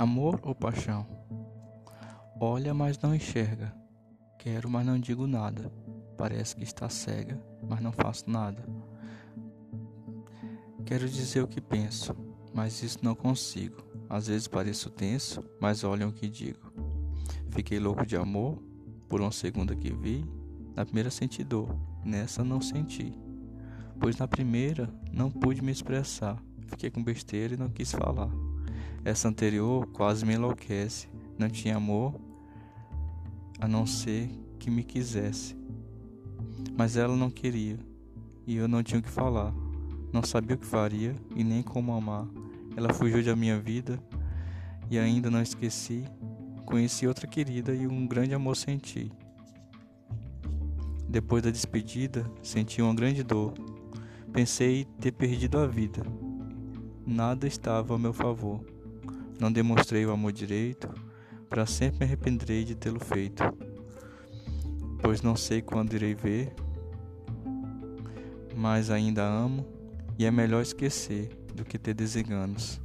Amor ou paixão? Olha, mas não enxerga. Quero, mas não digo nada. Parece que está cega, mas não faço nada. Quero dizer o que penso, mas isso não consigo. Às vezes pareço tenso, mas olhem o que digo. Fiquei louco de amor, por uma segunda que vi. Na primeira senti dor, nessa não senti. Pois na primeira não pude me expressar. Fiquei com besteira e não quis falar. Essa anterior quase me enlouquece. Não tinha amor a não ser que me quisesse. Mas ela não queria e eu não tinha o que falar. Não sabia o que faria e nem como amar. Ela fugiu da minha vida e ainda não esqueci. Conheci outra querida e um grande amor senti. Depois da despedida, senti uma grande dor. Pensei ter perdido a vida. Nada estava a meu favor. Não demonstrei o amor direito, para sempre me arrependerei de tê-lo feito, pois não sei quando irei ver, mas ainda amo e é melhor esquecer do que ter desenganos.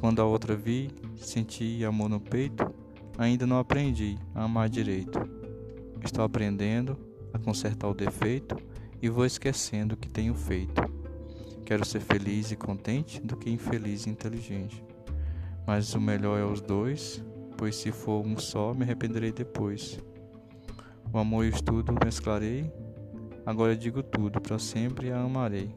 Quando a outra vi, senti amor no peito, ainda não aprendi a amar direito. Estou aprendendo a consertar o defeito e vou esquecendo o que tenho feito. Quero ser feliz e contente do que infeliz e inteligente. Mas o melhor é os dois, pois se for um só, me arrependerei depois. O amor e o estudo mesclarei, agora digo tudo, para sempre a amarei.